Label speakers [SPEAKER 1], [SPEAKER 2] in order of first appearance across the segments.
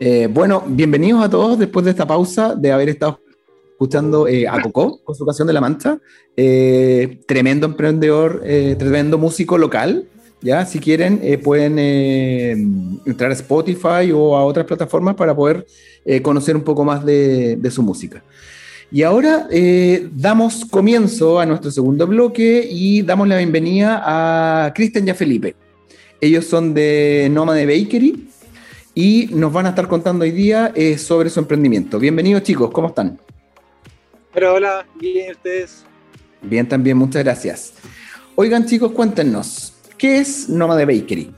[SPEAKER 1] Eh, bueno, bienvenidos a todos después de esta pausa de haber estado escuchando eh, a Coco con su canción de la mancha. Eh, tremendo emprendedor, tremendo músico local. Ya, si quieren, pueden entrar a Spotify o a otras plataformas para poder conocer un poco más de, de su música. Y ahora damos comienzo a nuestro segundo bloque y damos la bienvenida a Cristian y a Felipe. Ellos son de Nómade Bakery y nos van a estar contando hoy día eh, sobre su emprendimiento. Bienvenidos chicos, ¿cómo están?
[SPEAKER 2] Hola, hola, bien, ¿ustedes?
[SPEAKER 1] Bien, también, muchas gracias. Oigan chicos, cuéntenos, ¿qué es Nomade Bakery?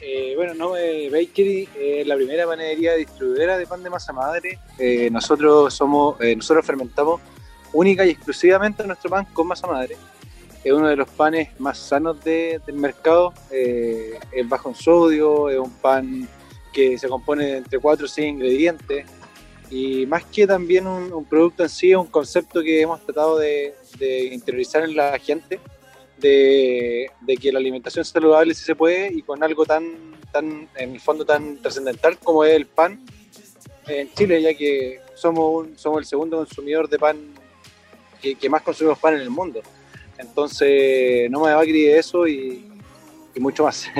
[SPEAKER 2] Eh, bueno, Nomade Bakery es la primera panadería distribuidora de pan de masa madre. Eh, nosotros somos, nosotros fermentamos única y exclusivamente nuestro pan con masa madre es uno de los panes más sanos del mercado. Eh, es bajo en sodio, es un pan que se compone de entre 4 o 6 ingredientes. Y más que también un, producto en sí, es un concepto que hemos tratado de, interiorizar en la gente, de, que la alimentación saludable sí se puede y con algo tan, tan en el fondo tan trascendental como es el pan en Chile, ya que somos, somos el segundo consumidor de pan que, que más consumimos pan en el mundo. Entonces, no me va a creer eso y, mucho más.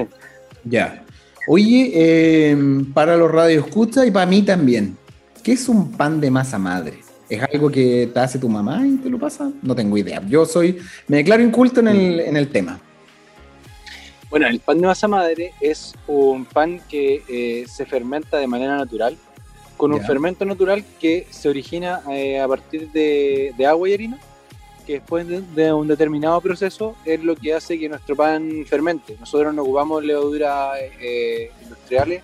[SPEAKER 1] Ya. Oye, eh, para los radios escucha y para mí también, ¿qué es un pan de masa madre? ¿Es algo que te hace tu mamá y te lo pasa? No tengo idea. Yo soy, me declaro inculto en el, tema.
[SPEAKER 2] Bueno, el pan de masa madre es un pan que eh, se fermenta de manera natural, con un fermento natural que se origina eh, a partir de agua y harina que después de, un determinado proceso es lo que hace que nuestro pan fermente. Nosotros no ocupamos levaduras eh, industriales,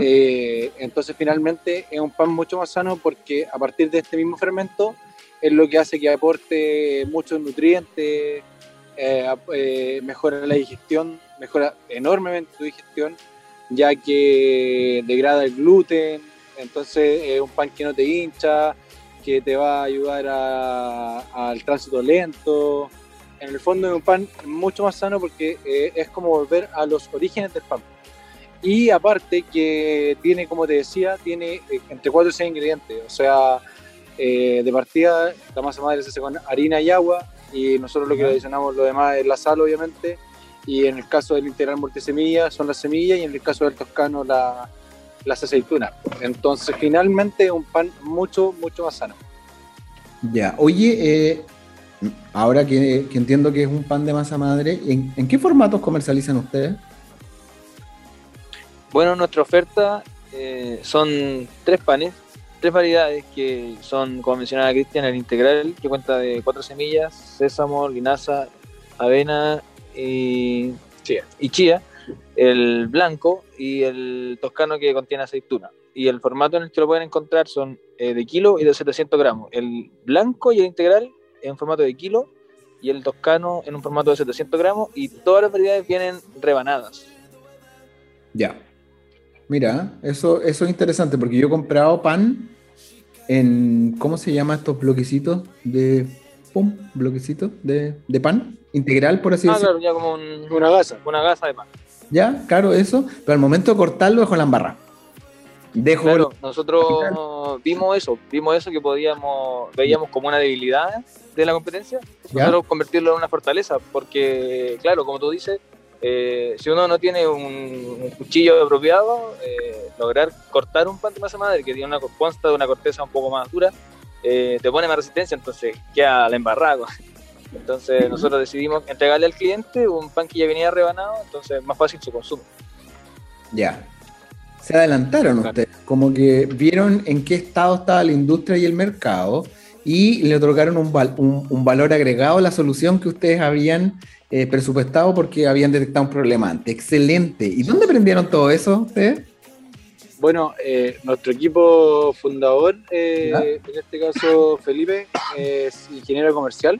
[SPEAKER 2] eh, entonces finalmente es un pan mucho más sano porque a partir de este mismo fermento es lo que hace que aporte muchos nutrientes, eh, mejora la digestión, mejora enormemente tu digestión, ya que degrada el gluten, entonces es un pan que no te hincha, que te va a ayudar al tránsito lento. En el fondo es un pan mucho más sano porque eh, es como volver a los orígenes del pan. Y aparte que tiene, como te decía, tiene eh, entre 4 y 6 ingredientes. O sea, eh, de partida la masa madre se hace con harina y agua y nosotros lo que adicionamos lo demás es la sal, obviamente. Y en el caso del integral multisemilla son las semillas y en el caso del toscano la, las aceitunas. Entonces, finalmente, un pan mucho, mucho más sano.
[SPEAKER 1] Ya, oye, eh, ahora que, entiendo que es un pan de masa madre, ¿en, qué formatos comercializan ustedes?
[SPEAKER 3] Bueno, nuestra oferta eh, son tres panes, tres variedades que son, como mencionaba Cristian, el integral, que cuenta de cuatro semillas, sésamo, linaza, avena y chía. Y chía el blanco y el toscano que contiene aceituna. Y el formato en el que lo pueden encontrar son eh, de kilo y de 700 gramos. El blanco y el integral en formato de kilo y el toscano en un formato de 700 gramos y todas las variedades vienen rebanadas.
[SPEAKER 1] Ya. Mira, eso, eso es interesante porque yo he comprado pan en, ¿cómo se llama estos bloquecitos de, pum, bloquecitos de, de pan integral, por así
[SPEAKER 3] ah,
[SPEAKER 1] decirlo?
[SPEAKER 3] claro, ya como una gasa, una gasa de pan.
[SPEAKER 1] ¿Ya? Claro, eso, pero al momento de cortarlo dejo la embarra.
[SPEAKER 3] Dejo claro, nosotros vimos eso, vimos eso que podíamos, veíamos como una debilidad de la competencia, nosotros convertirlo en una fortaleza, porque claro, como tú dices, eh, si uno no tiene un, cuchillo apropiado, eh, lograr cortar un pan de masa madre que tiene una consta de una corteza un poco más dura, eh, te pone más resistencia, entonces queda la embarrada. Entonces nosotros decidimos entregarle al cliente un pan que ya venía rebanado, entonces más fácil su consumo.
[SPEAKER 1] Ya. Se adelantaron ustedes, como que vieron en qué estado estaba la industria y el mercado y le otorgaron un, un, valor agregado a la solución que ustedes habían eh, presupuestado porque habían detectado un problema antes. Excelente. ¿Y dónde aprendieron todo eso ustedes?
[SPEAKER 2] Bueno, eh, nuestro equipo fundador, eh, en este caso Felipe, es ingeniero comercial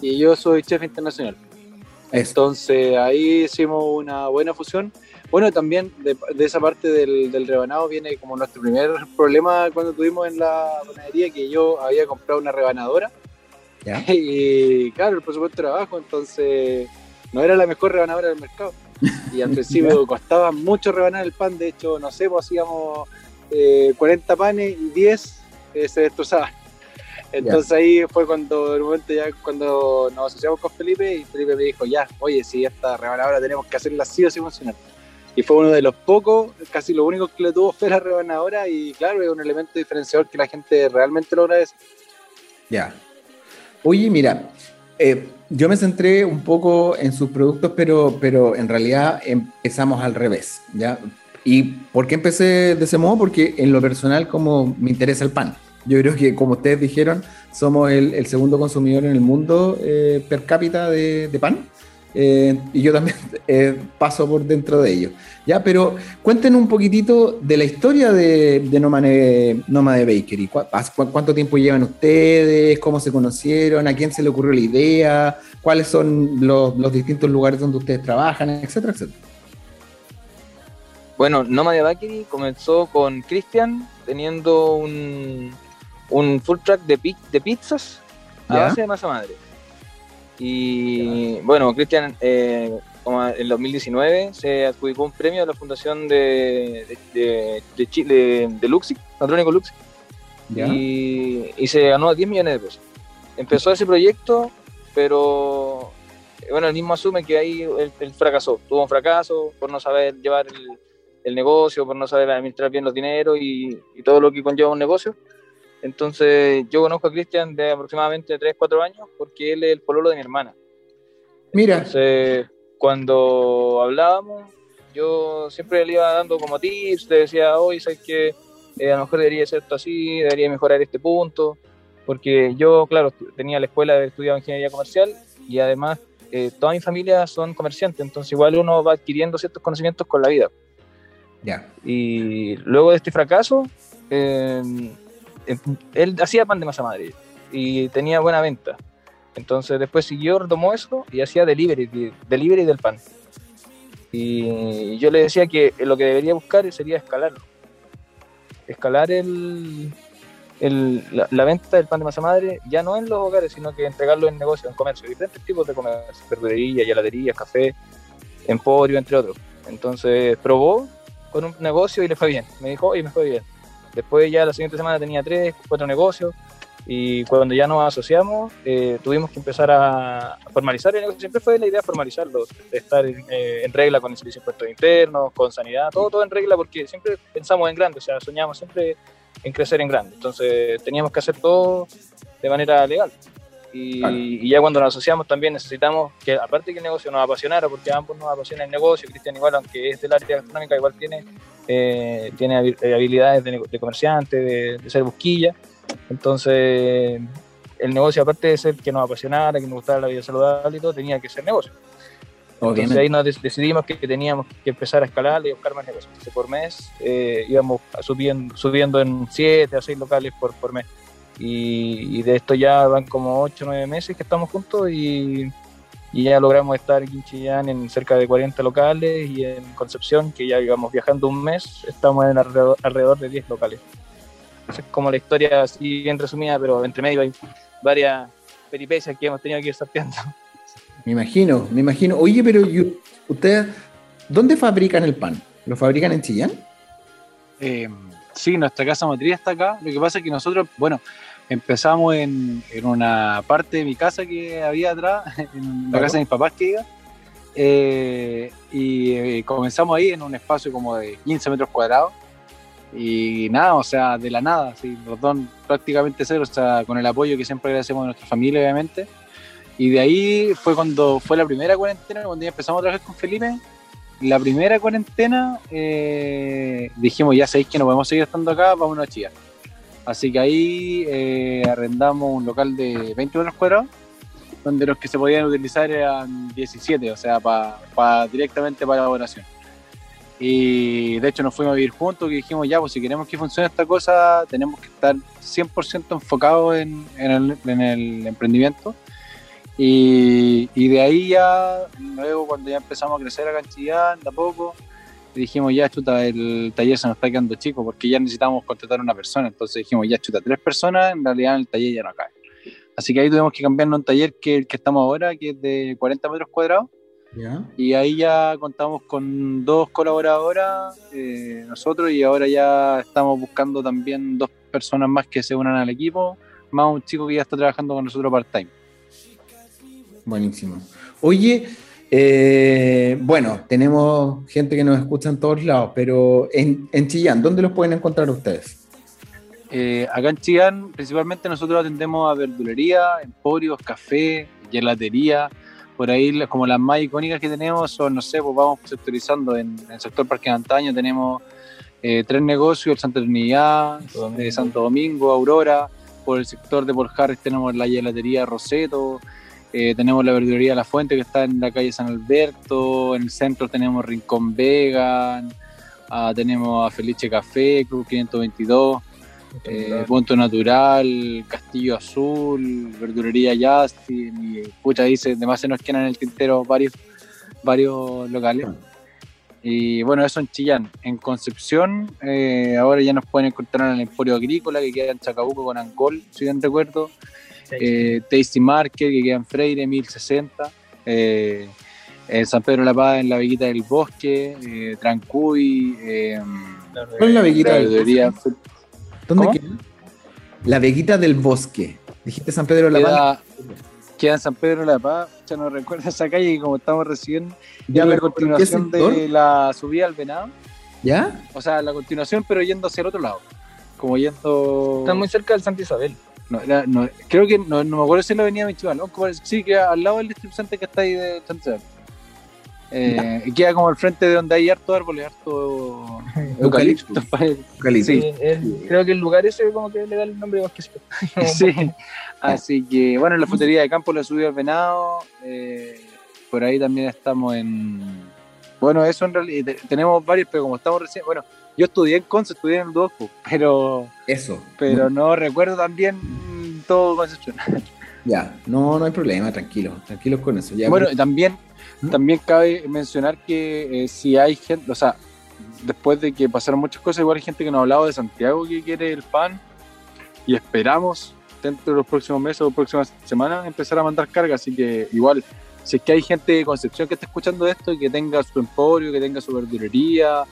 [SPEAKER 2] y yo soy chef internacional. Entonces ahí hicimos una buena fusión. Bueno, también de, esa parte del, rebanado viene como nuestro primer problema cuando tuvimos en la panadería, que yo había comprado una rebanadora. Y claro, el presupuesto era bajo, entonces no era la mejor rebanadora del mercado. Y al principio costaba mucho rebanar el pan, de hecho, no sé, pues hacíamos 40 eh, panes y 10 eh, se destrozaban. Entonces ahí fue cuando, el momento ya, cuando nos asociamos con Felipe y Felipe me dijo, ya, oye, si esta rebanadora tenemos que hacerla así o así funcionar. Y fue uno de los pocos, casi lo único que le tuvo fue la rebanadora y claro, es un elemento diferenciador que la gente realmente lo agradece.
[SPEAKER 1] Ya. Oye, mira, eh, yo me centré un poco en sus productos, pero, pero en realidad empezamos al revés, ¿ya? ¿Y por qué empecé de ese modo? Porque en lo personal, como me interesa el pan. Yo creo que, como ustedes dijeron, somos el, segundo consumidor en el mundo eh, per cápita de, pan. Eh, y yo también eh, paso por dentro de ello. Ya, pero cuenten un poquitito de la historia de, de Nomade, Bakery. ¿Cuánto tiempo llevan ustedes? ¿Cómo se conocieron? ¿A quién se le ocurrió la idea? ¿Cuáles son los, distintos lugares donde ustedes trabajan? Etcétera, etcétera.
[SPEAKER 3] Bueno, Nomade Bakery comenzó con Cristian teniendo un, un full track de, de pizzas a base de masa madre. Y bueno, Cristian, eh, como en 2019 se adjudicó un premio de la fundación de, de, de, Chile, de Luxic, Andrónico Luxic, y, y, se ganó 10 millones de pesos. Empezó ese proyecto, pero bueno, él mismo asume que ahí él, fracasó, tuvo un fracaso por no saber llevar el, el negocio, por no saber administrar bien los dineros y, y todo lo que conlleva un negocio. Entonces, yo conozco a Cristian de aproximadamente 3, 4 años porque él es el pololo de mi hermana.
[SPEAKER 1] Mira.
[SPEAKER 3] Entonces, cuando hablábamos, yo siempre le iba dando como tips, le decía, oye, ¿sabes que eh, a lo mejor debería ser esto así, debería mejorar este punto, porque yo, claro, tenía la escuela de estudiado ingeniería comercial y además eh, toda mi familia son comerciantes, entonces igual uno va adquiriendo ciertos conocimientos con la vida.
[SPEAKER 1] Ya.
[SPEAKER 3] Y luego de este fracaso, eh, él hacía pan de masa madre y tenía buena venta. Entonces después siguió, retomó eso y hacía delivery, delivery del pan. Y yo le decía que lo que debería buscar sería escalarlo. Escalar el, la, venta del pan de masa madre ya no en los hogares, sino que entregarlo en negocios, en comercio, diferentes tipos de comercio, verdulería, heladería, café, emporio, entre otros. Entonces probó con un negocio y le fue bien. Me dijo, y me fue bien Después ya la siguiente semana tenía tres, cuatro negocios y cuando ya nos asociamos eh, tuvimos que empezar a formalizar el negocio. Siempre fue la idea formalizarlo, de estar eh, en, regla con el servicio de impuestos internos, con sanidad, todo, todo en regla porque siempre pensamos en grande, o sea, soñamos siempre en crecer en grande. Entonces teníamos que hacer todo de manera legal. Y, ya cuando nos asociamos también necesitamos que, aparte que el negocio nos apasionara, porque a ambos nos apasiona el negocio, Cristian igual, aunque es del área gastronómica, igual tiene, eh, tiene eh, habilidades de, comerciante, de, ser busquilla. Entonces, el negocio, aparte de ser que nos apasionara, que nos gustara la vida saludable y todo, tenía que ser negocio. Entonces ahí nos decidimos que teníamos que empezar a escalar y buscar más negocios. Entonces por mes eh, íbamos subiendo, subiendo en 7 a 6 locales por, por mes. Y, de esto ya van como 8 o 9 meses que estamos juntos y, ya logramos estar aquí en Chillán en cerca de 40 locales y en Concepción, que ya íbamos viajando un mes, estamos en alrededor, de 10 locales. es como la historia así bien resumida, pero entre medio hay varias peripecias que hemos tenido que ir sorteando.
[SPEAKER 1] Me imagino, me imagino. Oye, pero ustedes, ¿dónde fabrican el pan? ¿Lo fabrican en Chillán?
[SPEAKER 2] Eh, sí, nuestra casa matriz está acá. Lo que pasa es que nosotros, bueno, empezamos en, una parte de mi casa que había atrás, en la casa de mis papás que iba, eh, y eh, comenzamos ahí en un espacio como de 15 metros cuadrados. Y nada, o sea, de la nada, sí, perdón, prácticamente cero, o sea, con el apoyo que siempre agradecemos de nuestra familia, obviamente. Y de ahí fue cuando fue la primera cuarentena, cuando ya empezamos a trabajar con Felipe. La primera cuarentena eh, dijimos, ya sabéis que no podemos seguir estando acá, vámonos a chillar. Así que ahí eh, arrendamos un local de 20 metros cuadrados, donde los que se podían utilizar eran 17, o sea, para directamente para elaboración. Y de hecho nos fuimos a vivir juntos y dijimos, ya, pues si queremos que funcione esta cosa, tenemos que estar 100% enfocados en, el, emprendimiento. Y, de ahí ya, luego cuando ya empezamos a crecer a Canchillán, de a poco, dijimos, ya chuta, el taller se nos está quedando chico porque ya necesitamos contratar a una persona. Entonces dijimos, ya chuta, tres personas, en realidad el taller ya no cae. Así que ahí tuvimos que cambiarnos un taller que el que estamos ahora, que es de 40 metros cuadrados. Y ahí ya contamos con dos colaboradoras, eh, nosotros, y ahora ya estamos buscando también dos personas más que se unan al equipo, más un chico que ya está trabajando con nosotros part-time.
[SPEAKER 1] Buenísimo. Oye, eh, bueno, tenemos gente que nos escucha en todos lados, pero en, Chillán, ¿dónde los pueden encontrar ustedes?
[SPEAKER 2] Eh, acá en Chillán, principalmente nosotros atendemos a verdulería, emporios, café, gelatería. Por ahí, como las más icónicas que tenemos son, no sé, pues vamos sectorizando. En, el sector Parque de Antaño tenemos eh, tres negocios: el Santa Trinidad, Santo Domingo, Aurora. Por el sector de Porjarres tenemos la gelatería Roseto, eh, tenemos la verdulería La Fuente que está en la calle San Alberto, en el centro tenemos Rincón Vegan, ah, tenemos a Felice Café, Club 522, eh, Punto Natural, Castillo Azul, Verdulería Justin, y pucha dice, además se nos quedan en el tintero varios, varios locales. Y bueno, eso en Chillán. En Concepción, eh, ahora ya nos pueden encontrar en el Emporio Agrícola, que queda en Chacabuco con Ancol, si bien recuerdo eh, Tasty Market, que queda en Freire, 1060. Eh, en San Pedro de la Paz, en la Veguita del Bosque, eh, Trancuy. Eh,
[SPEAKER 1] ¿Cuál es la Veguita del Bosque? ¿Dónde queda? La Veguita del Bosque. Dijiste San Pedro de la Paz.
[SPEAKER 2] Queda en San Pedro de la Paz, ya no recuerdo esa calle y como estamos recién ya la continuación de la subida al Venado.
[SPEAKER 1] ¿Ya?
[SPEAKER 2] O sea, la continuación, pero yendo hacia el otro lado. Como yendo.
[SPEAKER 3] Está muy cerca del Santa Isabel.
[SPEAKER 2] No, no, creo que no, no me acuerdo si la avenida Michoacán, ¿no? sí, que al lado del distributante que está ahí de Santiago. Eh, y queda como al frente de donde hay harto árboles, harto
[SPEAKER 3] eucalipto. Sí, creo que el lugar ese como que le da el nombre de bosque.
[SPEAKER 2] sí, así que bueno, en la frutería de campo le subió al venado. Eh, por ahí también estamos en. Bueno, eso en realidad tenemos varios, pero como estamos recién. Bueno, yo estudié en Conce, estudié en el Duoco, pero.
[SPEAKER 1] Eso.
[SPEAKER 2] Pero no recuerdo también todo Concepción.
[SPEAKER 1] Ya, no, no hay problema, tranquilo, tranquilos con eso.
[SPEAKER 2] bueno, también, ¿Mm? también cabe mencionar que eh, si hay gente, o sea, después de que pasaron muchas cosas, igual hay gente que nos ha hablado de Santiago que quiere el pan y esperamos dentro de los próximos meses o próximas semanas empezar a mandar carga, así que igual, si es que hay gente de Concepción que está escuchando esto y que tenga su emporio, que tenga su verdulería,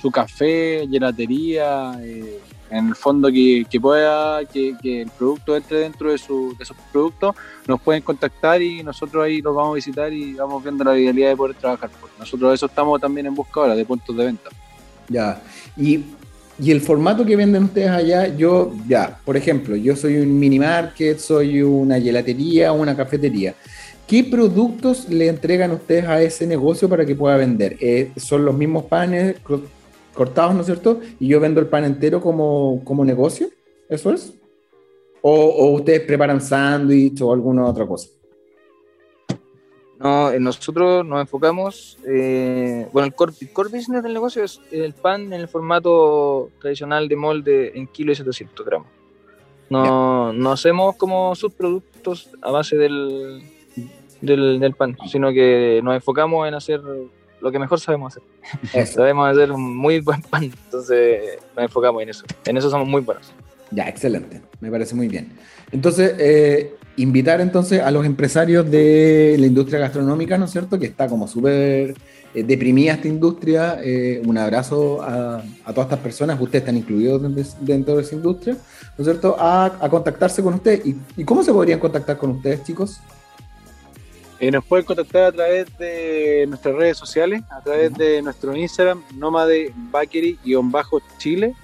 [SPEAKER 2] su café, gelatería, eh, en el fondo que, pueda, que, el producto entre dentro de, su, de sus productos, nos pueden contactar y nosotros ahí los vamos a visitar y vamos viendo la viabilidad de poder trabajar. Nosotros eso estamos también en busca ahora de puntos de venta.
[SPEAKER 1] Ya, y, y el formato que venden ustedes allá, yo, ya, por ejemplo, yo soy un mini market, soy una gelatería, una cafetería. ¿Qué productos le entregan ustedes a ese negocio para que pueda vender? Eh, ¿Son los mismos panes, cortados, ¿no es cierto? Y yo vendo el pan entero como, como negocio, ¿eso es? O, ustedes preparan sándwich o alguna otra cosa?
[SPEAKER 3] No, eh, nosotros nos enfocamos, eh, bueno, el core, business del negocio es el pan en el formato tradicional de molde en kilo y 700 gramos. No, no hacemos como subproductos a base del, del, del, pan, sino que nos enfocamos en hacer lo que mejor sabemos hacer. sabemos hacer un muy buen pan, entonces nos enfocamos en eso. En eso somos muy buenos.
[SPEAKER 1] Ya, excelente, me parece muy bien. Entonces, eh, invitar entonces a los empresarios de la industria gastronómica, ¿no es cierto? Que está como súper eh, deprimida esta industria. Eh, un abrazo a, todas estas personas, ustedes están incluidos dentro de esa industria, ¿no es cierto? A, contactarse con ustedes. ¿Y, ¿Y cómo se podrían contactar con ustedes, chicos?
[SPEAKER 2] Eh, nos pueden contactar a través de nuestras redes sociales, a través de nuestro Instagram, Nómade Bakery-Chile,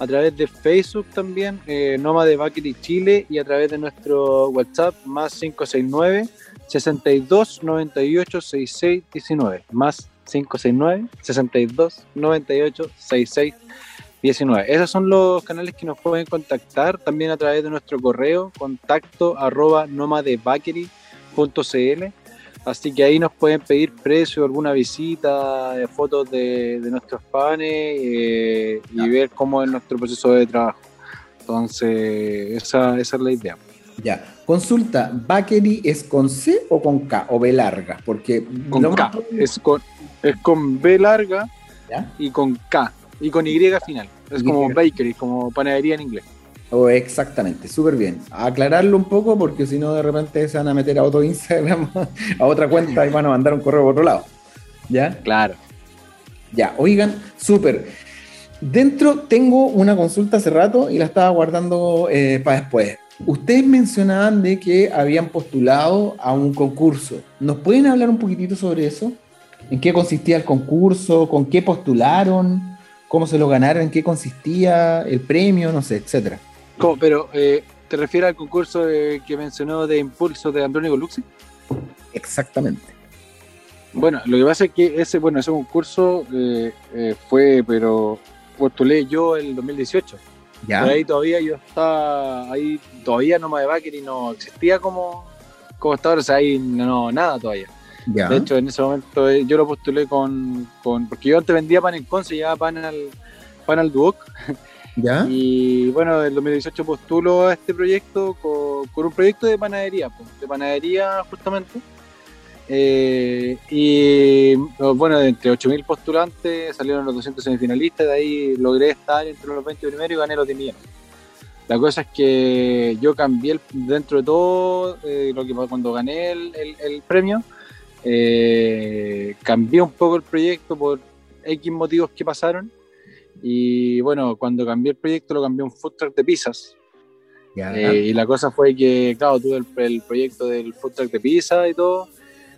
[SPEAKER 2] a través de Facebook también, eh, Nómade Bakery Chile, y a través de nuestro WhatsApp, más 569 62 98 66 19, más 569 62 98 66 19. Esos son los canales que nos pueden contactar también a través de nuestro correo, contacto arroba bakery .cl Así que ahí nos pueden pedir precio, alguna visita, eh, fotos de, nuestros panes eh, y ver cómo es nuestro proceso de trabajo. Entonces, esa, esa es la idea.
[SPEAKER 1] Ya, consulta, ¿Bakery es con C o con K o B larga? Porque
[SPEAKER 2] con K, es con, es con B larga y con K y con Y final. Es como bakery, como panadería en inglés.
[SPEAKER 1] Oh, exactamente, súper bien. Aclararlo un poco porque si no de repente se van a meter a otro Instagram, a otra cuenta y van a mandar un correo por otro lado. ¿Ya?
[SPEAKER 2] Claro.
[SPEAKER 1] Ya, oigan, súper. Dentro tengo una consulta hace rato y la estaba guardando eh, para después. Ustedes mencionaban de que habían postulado a un concurso. ¿Nos pueden hablar un poquitito sobre eso? ¿En qué consistía el concurso? ¿Con qué postularon? ¿Cómo se lo ganaron? ¿En qué consistía el premio? No sé, etcétera.
[SPEAKER 2] ¿Cómo? Pero, eh, ¿te refieres al concurso que mencionó de Impulso de Andrónico Luxi?
[SPEAKER 1] Exactamente.
[SPEAKER 2] Bueno, lo que pasa es que ese, bueno, ese concurso eh, eh, fue, pero postulé yo el 2018.
[SPEAKER 1] ¿Ya?
[SPEAKER 2] Ahí todavía yo estaba, ahí todavía no me y no existía como, como está ahora, o sea, ahí no, nada todavía.
[SPEAKER 1] ¿Ya?
[SPEAKER 2] De hecho, en ese momento yo lo postulé con, con porque yo antes vendía pan en Conce, llevaba pan al, pan al Duoc, Y bueno, en el 2018 postulo a este proyecto con, un proyecto de panadería, pues, de panadería justamente. Eh, y bueno, de entre 8.000 postulantes salieron los 200 semifinalistas, de ahí logré estar entre los 20 primeros y gané los 10 millones. La cosa es que yo cambié dentro de todo, eh, lo que cuando gané el premio, eh, cambié un poco el proyecto por X motivos que pasaron. Y bueno, cuando cambié el proyecto lo cambié a un food truck de pizzas. Eh, y la cosa fue que, claro, tuve el, el proyecto del food truck de pizza y todo.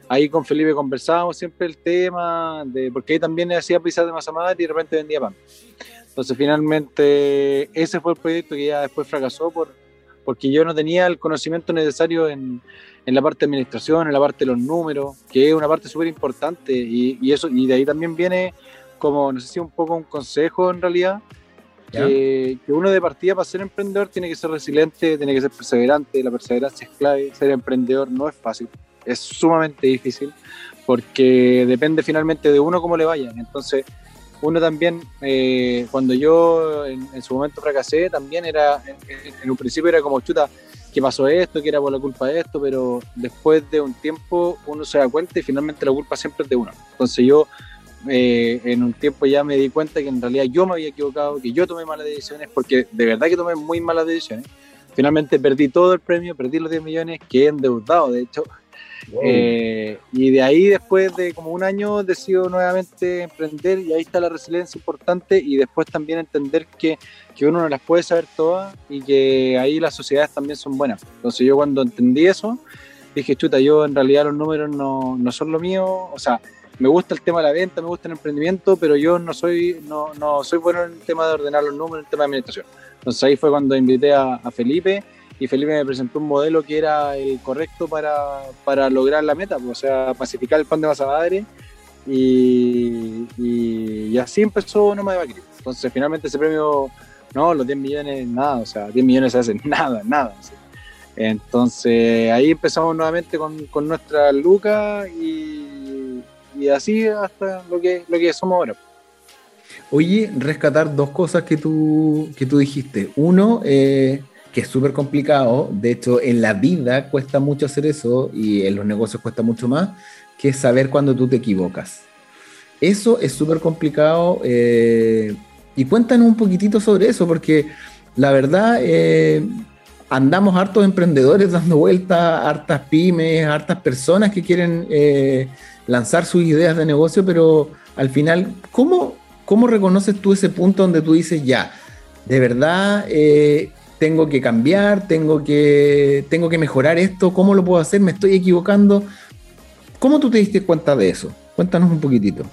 [SPEAKER 2] Ahí con Felipe conversábamos siempre el tema, de, porque ahí también hacía pizzas de masa madre y de repente vendía pan. Entonces finalmente ese fue el proyecto que ya después fracasó por, porque yo no tenía el conocimiento necesario en, en la parte de administración, en la parte de los números, que es una parte súper importante y, y eso y de ahí también viene como, no sé si un poco un consejo en realidad, que, que uno de partida para ser emprendedor tiene que ser resiliente, tiene que ser perseverante, la perseverancia es clave, ser emprendedor no es fácil, es sumamente difícil porque depende finalmente de uno cómo le vaya. Entonces, uno también, eh, cuando yo en, en su momento fracasé, también era, en, en un principio era como chuta, que pasó esto, que era por la culpa de esto, pero después de un tiempo uno se da cuenta y finalmente la culpa siempre es de uno. Entonces yo eh, en un tiempo ya me di cuenta que en realidad yo me había equivocado, que yo tomé malas decisiones, porque de verdad que tomé muy malas decisiones. Finalmente perdí todo el premio, perdí los 10 millones, quedé endeudado, de hecho. Eh, y de ahí, después de como un año, decido nuevamente emprender y ahí está la resiliencia importante y después también entender que, que uno no las puede saber todas y que ahí las sociedades también son buenas. Entonces yo cuando entendí eso, dije, chuta, yo en realidad los números no, no son lo mío, o sea, me gusta el tema de la venta, me gusta el emprendimiento, pero yo no soy, no, no soy bueno en el tema de ordenar los números, en el tema de administración. Entonces ahí fue cuando invité a, a Felipe y Felipe me presentó un modelo que era el correcto para, para lograr la meta, pues, o sea, pacificar el pan de masa madre y, y, y así empezó No Me Bakri. Entonces finalmente ese premio, no, los 10 millones, nada, o sea, 10 millones se hacen nada, nada. Entonces ahí empezamos nuevamente con, con nuestra Luca y, y así hasta lo que, lo que somos ahora.
[SPEAKER 1] Oye, rescatar dos cosas que tú, que tú dijiste. Uno, eh, que es súper complicado, de hecho en la vida cuesta mucho hacer eso y en los negocios cuesta mucho más, que saber cuando tú te equivocas. Eso es súper complicado eh, y cuéntanos un poquitito sobre eso, porque la verdad eh, andamos hartos emprendedores dando vueltas, hartas pymes, hartas personas que quieren lanzar sus ideas de negocio, pero al final, ¿cómo, ¿cómo reconoces tú ese punto donde tú dices, ya, de verdad eh, tengo que cambiar, tengo que, tengo que mejorar esto, ¿cómo lo puedo hacer? ¿Me estoy equivocando? ¿Cómo tú te diste cuenta de eso? Cuéntanos un poquitito.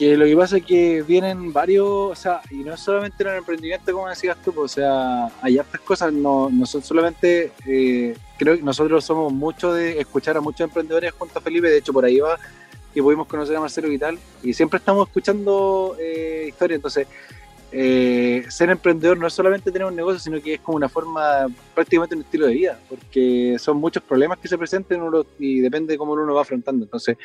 [SPEAKER 2] Que lo que pasa es que vienen varios, o sea, y no es solamente en el emprendimiento, como decías tú, pues, o sea, hay hartas cosas, no, no son solamente, eh, creo que nosotros somos mucho de escuchar a muchos emprendedores junto a Felipe, de hecho por ahí va que pudimos conocer a Marcelo Vital, y siempre estamos escuchando eh, historias, entonces eh, ser emprendedor no es solamente tener un negocio, sino que es como una forma, prácticamente un estilo de vida, porque son muchos problemas que se presenten uno, y depende de cómo uno va afrontando. Entonces,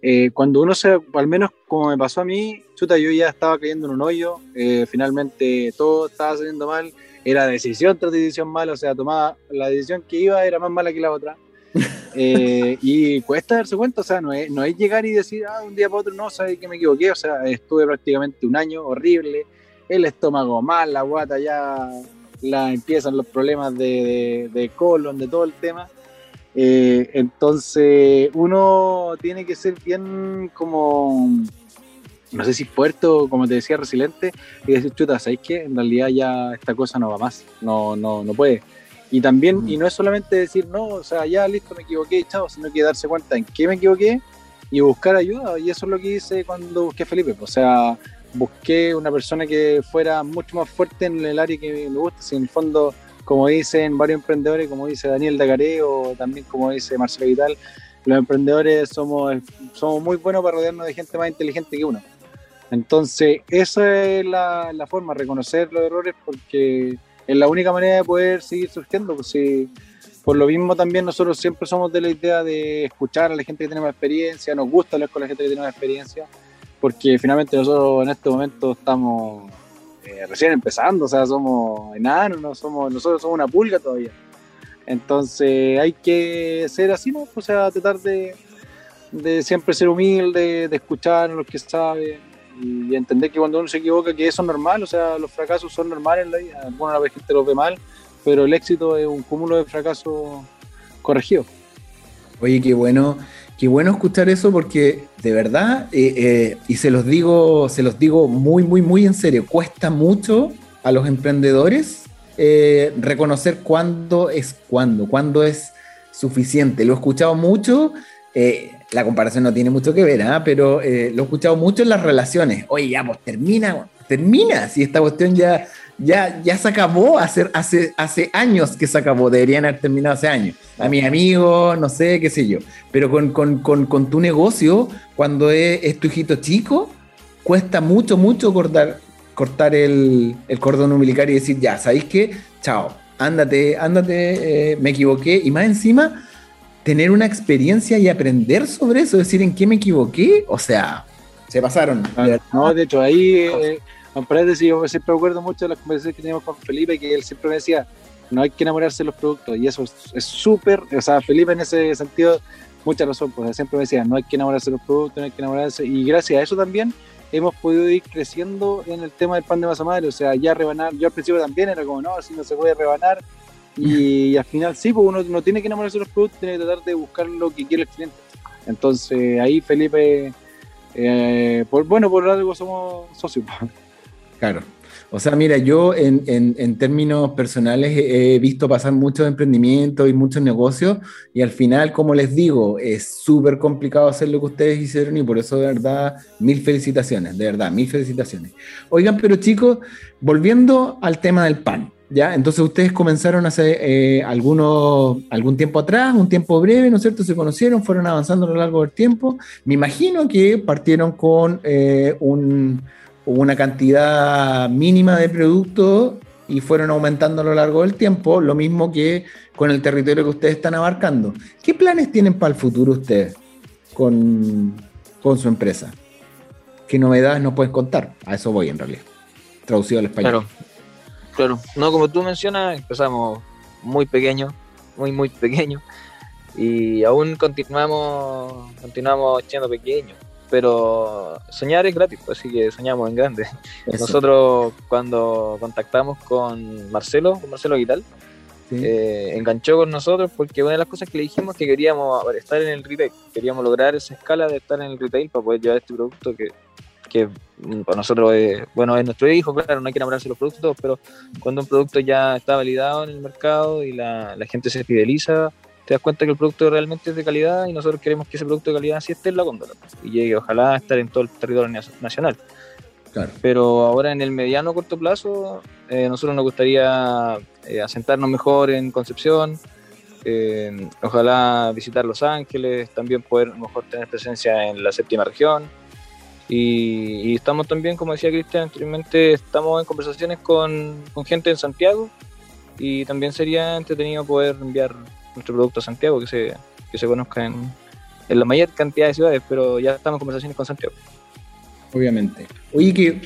[SPEAKER 2] eh, cuando uno se, al menos como me pasó a mí, chuta, yo ya estaba cayendo en un hoyo, eh, finalmente todo estaba saliendo mal, era decisión tras decisión mala, o sea, tomaba la decisión que iba era más mala que la otra. Eh, y cuesta darse cuenta, o sea, no es, no es llegar y decir, ah, un día para otro, no, sabes que me equivoqué, o sea, estuve prácticamente un año horrible, el estómago mal, la guata ya la, empiezan los problemas de, de, colon, de todo el tema. Eh, entonces uno tiene que ser bien como, no sé si fuerte o como te decía, resiliente y decir, chuta, ¿sabes qué? En realidad ya esta cosa no va más, no, no, no puede. Y también, y no es solamente decir, no, o sea, ya listo, me equivoqué, chao, sino que darse cuenta en qué me equivoqué y buscar ayuda. Y eso es lo que hice cuando busqué a Felipe. O sea, busqué una persona que fuera mucho más fuerte en el área que me gusta. Si en el fondo, como dicen varios emprendedores, como dice Daniel Dacaré o también como dice Marcelo Vital, los emprendedores somos, somos muy buenos para rodearnos de gente más inteligente que uno. Entonces, esa es la, la forma, reconocer los errores porque es la única manera de poder seguir surgiendo. Pues por lo mismo también nosotros siempre somos de la idea de escuchar a la gente que tiene más experiencia, nos gusta hablar con la gente que tiene más experiencia, porque finalmente nosotros en este momento estamos eh, recién empezando, o sea, somos enanos, no somos, nosotros somos una pulga todavía. Entonces hay que ser así, ¿no? O sea, tratar de, de siempre ser humilde, de escuchar a los que saben, y entender que cuando uno se equivoca, que eso es normal, o sea, los fracasos son normales en la vida, alguna vez gente los ve mal, pero el éxito es un cúmulo de fracasos corregidos.
[SPEAKER 1] Oye, qué bueno, qué bueno escuchar eso porque de verdad, eh, eh, y se los digo, se los digo muy, muy, muy en serio, cuesta mucho a los emprendedores eh, reconocer cuándo es cuándo, cuándo es suficiente. Lo he escuchado mucho la comparación no tiene mucho que ver, ¿ah? pero lo he escuchado mucho en las relaciones. Oye, ya, pues termina, termina, si esta cuestión ya, ya, ya se acabó, hace, hace, hace años que se acabó, deberían haber terminado hace años. A mis amigos, no sé, qué sé yo. Pero con, con, con, con tu negocio, cuando es, tu hijito chico, cuesta mucho, mucho cortar, cortar el, el cordón umbilical y decir, ya, ¿sabéis qué? Chao, ándate, ándate, eh, me equivoqué. Y más encima tener una experiencia y aprender sobre eso, decir en qué me equivoqué, o sea, se pasaron.
[SPEAKER 2] Ah, no, de hecho, ahí, eh, paréntesis, yo siempre recuerdo mucho de las conversaciones que teníamos con Felipe, que él siempre me decía, no hay que enamorarse de los productos, y eso es súper, o sea, Felipe en ese sentido, mucha razón, pues siempre me decía, no hay que enamorarse de los productos, no hay que enamorarse, y gracias a eso también hemos podido ir creciendo en el tema del pan de masa madre, o sea, ya rebanar, yo al principio también era como, no, si no se puede rebanar, y, al final sí, pues uno no tiene que enamorarse de los productos, tiene que tratar de buscar lo que quiere el cliente. Entonces ahí Felipe, eh, por, bueno, por algo somos socios.
[SPEAKER 1] Claro. O sea, mira, yo en, en, términos personales he visto pasar muchos emprendimientos y muchos negocios y al final, como les digo, es súper complicado hacer lo que ustedes hicieron y por eso de verdad, mil felicitaciones, de verdad, mil felicitaciones. Oigan, pero chicos, volviendo al tema del pan, ¿Ya? Entonces ustedes comenzaron hace eh, algunos, algún tiempo atrás, un tiempo breve, ¿no es cierto? Se conocieron, fueron avanzando a lo largo del tiempo. Me imagino que partieron con eh, una cantidad mínima de productos y fueron aumentando a lo largo del tiempo, lo mismo que con el territorio que ustedes están abarcando. ¿Qué planes tienen para el futuro ustedes con, con su empresa? ¿Qué novedades nos pueden contar? A eso voy en realidad, traducido al español.
[SPEAKER 3] Claro. Claro, no, como tú mencionas, empezamos muy pequeños, muy, muy pequeños, y aún continuamos, continuamos siendo pequeños, pero soñar es gratis, así que soñamos en grande. Nosotros cuando contactamos con Marcelo, con Marcelo Guital, eh, enganchó con nosotros porque una de las cosas que le dijimos es que queríamos estar en el retail, queríamos lograr esa escala de estar en el retail para poder llevar este producto que que para nosotros es, bueno, es nuestro hijo, claro, no hay que enamorarse de los productos, pero cuando un producto ya está validado en el mercado y la, gente se fideliza, te das cuenta que el producto realmente es de calidad y nosotros queremos que ese producto de calidad sí esté en la góndola y llegue ojalá a estar en todo el territorio nacional. Pero ahora en el mediano corto plazo, eh, nosotros nos gustaría eh, asentarnos mejor en Concepción, eh, ojalá visitar Los Ángeles, también poder mejor tener presencia en la séptima región y, estamos también, como decía Cristian anteriormente, estamos en conversaciones con, gente en Santiago y también sería entretenido poder enviar nuestro producto Santiago, que se, que se conozca en, la mayor cantidad de ciudades, pero ya estamos en conversaciones con Santiago.
[SPEAKER 1] Obviamente. Oye, qué,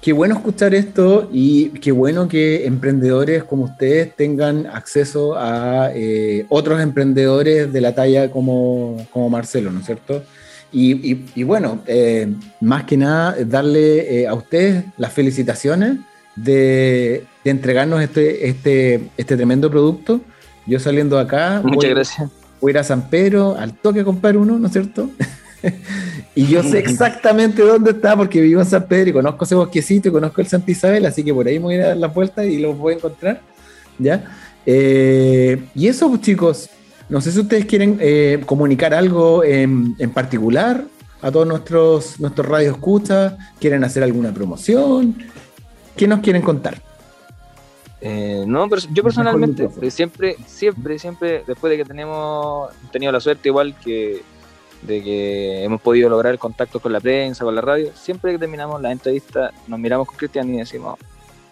[SPEAKER 1] qué bueno escuchar esto y qué bueno que emprendedores como ustedes tengan acceso a eh, otros emprendedores de la talla como, como Marcelo, ¿no es cierto? Y, bueno, eh, más que nada, darle eh, a ustedes las felicitaciones de, entregarnos este, este, este tremendo producto. Yo saliendo acá.
[SPEAKER 3] Muchas gracias.
[SPEAKER 1] Voy a ir a San Pedro al toque a comprar uno, ¿no es cierto? y yo sé exactamente dónde está porque vivo en San Pedro y conozco ese bosquecito y conozco el Santa Isabel, así que por ahí me voy a dar la vuelta y lo voy a encontrar. ¿Ya? Eh, y eso, pues, chicos, no sé si ustedes quieren eh, comunicar algo en, particular a todos nuestros, nuestros radios escucha, quieren hacer alguna promoción, ¿qué nos quieren contar?
[SPEAKER 3] Eh, no, pero yo personalmente siempre, siempre, siempre, después de que tenemos tenido la suerte igual que de que hemos podido lograr contacto con la prensa, con la radio, siempre que terminamos la entrevista nos miramos con Cristian y decimos,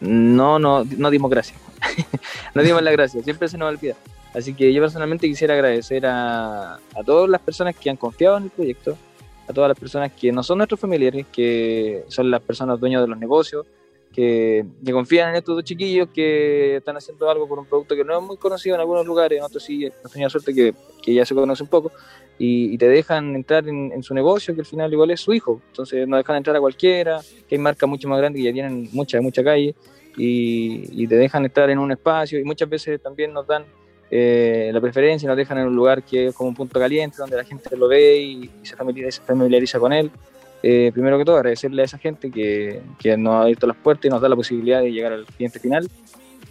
[SPEAKER 3] no, no, no dimos gracias, no dimos la gracia, siempre se nos olvida. Así que yo personalmente quisiera agradecer a, a todas las personas que han confiado en el proyecto, a todas las personas que no son nuestros familiares, que son las personas dueños de los negocios, que, confían en estos dos chiquillos que están haciendo algo por un producto que no es muy conocido en algunos lugares, en otros sí, hemos tenido suerte que, ya se conoce un poco, y, te dejan entrar en, su negocio, que al final igual es su hijo. Entonces no dejan entrar a cualquiera, que hay marcas mucho más grandes que ya tienen mucha, mucha calle, y, te dejan entrar en un espacio, y muchas veces también nos dan eh, la preferencia, nos dejan en un lugar que es como un punto caliente, donde la gente lo ve y, se, familiariza, con él. Eh, primero que todo, agradecerle a esa gente que, que, nos ha abierto las puertas y nos da la posibilidad de llegar al cliente final.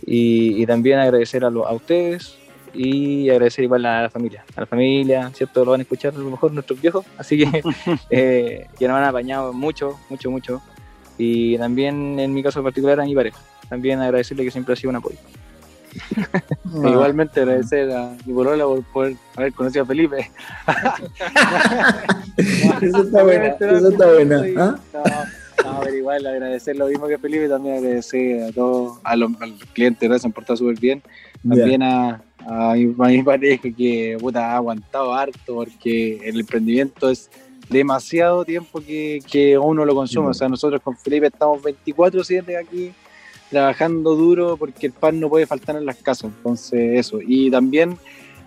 [SPEAKER 3] Y, y también agradecer a, a ustedes, y agradecer igual a la familia, a la familia, ¿cierto? Lo van a escuchar a lo mejor nuestros viejos, así que, eh, que nos han apañado mucho, mucho, mucho. Y también en mi caso particular a mi pareja, también agradecerle que siempre ha sido un apoyo.
[SPEAKER 2] Igualmente agradecer a mi por poder haber conocido a Felipe.
[SPEAKER 1] eso está bueno, eso está bueno. ¿ah?
[SPEAKER 2] No, pero igual agradecer lo mismo que Felipe, también agradecer a todos, a los, clientes que se han portado súper bien, también a, a mi, pareja que puta, ha aguantado harto porque el emprendimiento es demasiado tiempo que, que uno lo consume. O sea, nosotros con Felipe estamos 24-7 aquí trabajando duro porque el pan no puede faltar en las casas. Entonces, eso. Y también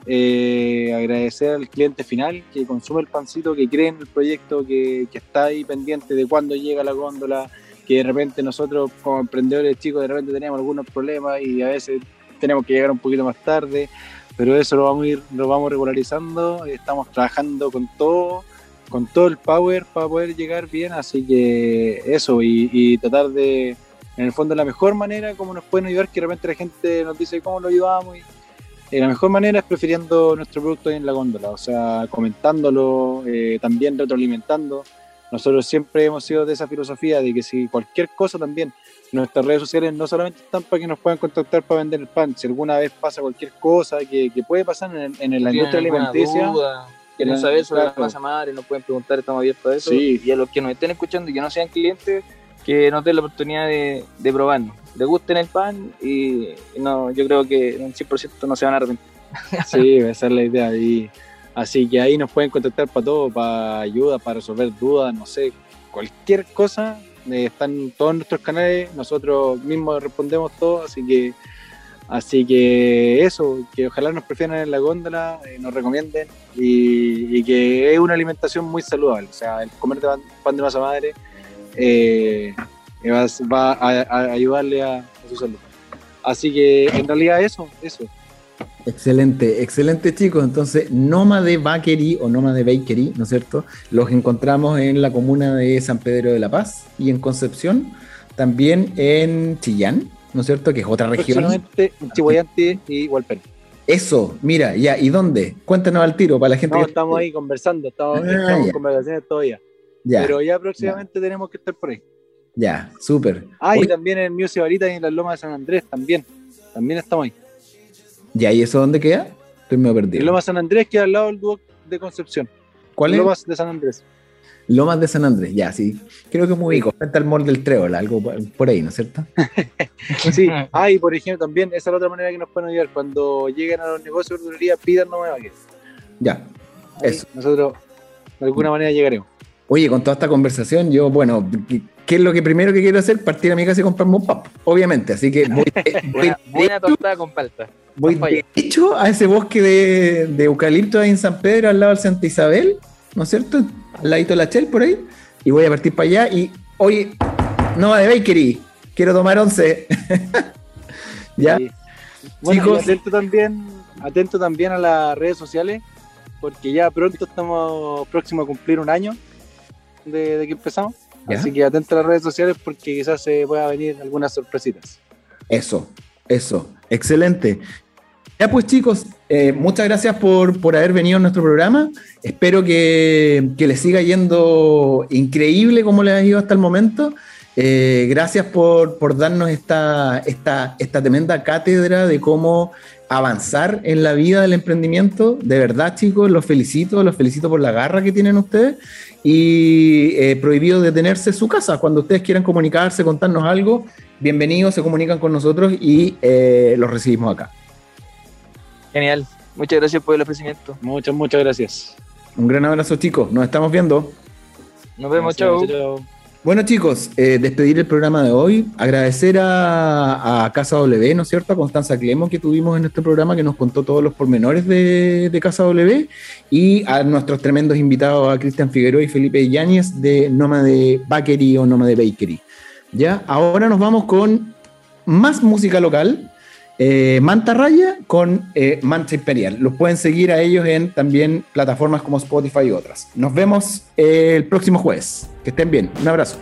[SPEAKER 2] eh, agradecer al cliente final que consume el pancito, que cree en el proyecto, que, que está ahí pendiente de cuándo llega la góndola, que de repente nosotros como emprendedores chicos de repente tenemos algunos problemas y a veces tenemos que llegar un poquito más tarde, pero eso lo vamos a ir, lo vamos regularizando, estamos trabajando con todo, con todo el power para poder llegar bien, así que eso, y, tratar de, en el fondo, la mejor manera como nos pueden ayudar, que de repente la gente nos dice cómo lo ayudamos, y, la mejor manera es prefiriendo nuestro producto en la góndola, o sea, comentándolo, eh, también retroalimentando. Nosotros siempre hemos sido de esa filosofía de que si cualquier cosa también, nuestras redes sociales no solamente están para que nos puedan contactar para vender el pan, si alguna vez pasa cualquier cosa que, puede pasar en, en la industria alimenticia.
[SPEAKER 3] Duda, quieren saber sobre la masa madre, nos pueden preguntar, estamos abiertos a eso. Y a los que nos estén escuchando y que no sean clientes, que nos den la oportunidad de, de probarnos. Les gusten el pan y no, yo creo que en un 100% no se van a arrepentir.
[SPEAKER 2] Sí, esa es la idea. Y, así que ahí nos pueden contactar para todo, para ayuda, para resolver dudas, no sé, cualquier cosa eh, están todos nuestros canales, nosotros mismos respondemos todo, así que así que eso, que ojalá nos prefieran en la góndola, eh, nos recomienden y, que es una alimentación muy saludable, o sea, el comer de pan, de masa madre eh, va, a, ayudarle a, a su salud. Así que en realidad eso, eso.
[SPEAKER 1] Excelente, excelente chicos. Entonces, Nómade Bakery o Nómade Bakery, ¿no es cierto? Los encontramos en la comuna de San Pedro de la Paz y en Concepción, también en Chillán, ¿no es cierto? Que es otra región.
[SPEAKER 2] Chihuayante y Hualpén.
[SPEAKER 1] Eso, mira, ya, ¿y dónde? Cuéntanos al tiro para la gente.
[SPEAKER 2] No, estamos ahí conversando, estamos, ah, en conversaciones todavía. Ya, Pero ya próximamente tenemos que estar por ahí.
[SPEAKER 1] Ya, súper.
[SPEAKER 2] Ah, y también en Museo Varita y en las Lomas de San Andrés, también. También estamos ahí.
[SPEAKER 1] ¿Ya? ¿Y eso dónde queda? Estoy medio perdido.
[SPEAKER 2] Lomas San Andrés queda al lado del Duoc de Concepción.
[SPEAKER 1] ¿Cuál es?
[SPEAKER 2] Lomas de San Andrés.
[SPEAKER 1] Lomas de San Andrés, ya, sí. Creo que muy bien. Frente al mall del Trébol, algo por ahí, ¿no es cierto?
[SPEAKER 2] sí. Ah, y por ejemplo, también, esa es la otra manera que nos pueden ayudar. Cuando lleguen a los negocios de verdulería, pidan no me
[SPEAKER 1] Ya, eso.
[SPEAKER 2] Nosotros, de alguna manera, llegaremos.
[SPEAKER 1] Oye, con toda esta conversación, yo, bueno, ¿qué es lo que primero que quiero hacer? Partir a mi casa y comprarme un pap, obviamente. Así que voy,
[SPEAKER 3] buena, buena tostada con palta.
[SPEAKER 1] Voy hecho a ese bosque de, de, eucalipto ahí en San Pedro, al lado del Santa Isabel, ¿no es cierto? Al ladito de la Chel, por ahí. Y voy a partir para allá. Y, oye, Nova de Bakery, quiero tomar once.
[SPEAKER 2] ¿Ya? Bueno, atento también, atento también a las redes sociales, porque ya pronto estamos próximos a cumplir un año de, que empezamos. Así que atento a las redes sociales porque quizás se pueda venir algunas sorpresitas.
[SPEAKER 1] Eso, eso, excelente. Ya pues chicos, eh, muchas gracias por, haber venido a nuestro programa. Espero que, que les siga yendo increíble como les ha ido hasta el momento. Eh, gracias por, darnos esta, esta, esta tremenda cátedra de cómo avanzar en la vida del emprendimiento. De verdad, chicos, los felicito, los felicito por la garra que tienen ustedes. Y eh, prohibido detenerse en su casa. Cuando ustedes quieran comunicarse, contarnos algo, bienvenidos, se comunican con nosotros y los recibimos acá.
[SPEAKER 3] Genial. Muchas gracias por el ofrecimiento.
[SPEAKER 2] Muchas, muchas gracias.
[SPEAKER 1] Un gran abrazo, chicos. Nos estamos viendo.
[SPEAKER 3] Nos vemos, chao.
[SPEAKER 1] Bueno, chicos, eh, despedir el programa de hoy. Agradecer a, Casa W, ¿no es cierto? A Constanza Clemo que tuvimos en este programa, que nos contó todos los pormenores de, Casa W. Y a nuestros tremendos invitados, a Cristian Figueroa y Felipe Yáñez de Nómade Bakery o Nómade Bakery. Ya, ahora nos vamos con más música local eh, Manta Raya con eh, Mancha Imperial. Los pueden seguir a ellos en también plataformas como Spotify y otras. Nos vemos el próximo jueves. Que estén bien. Un abrazo.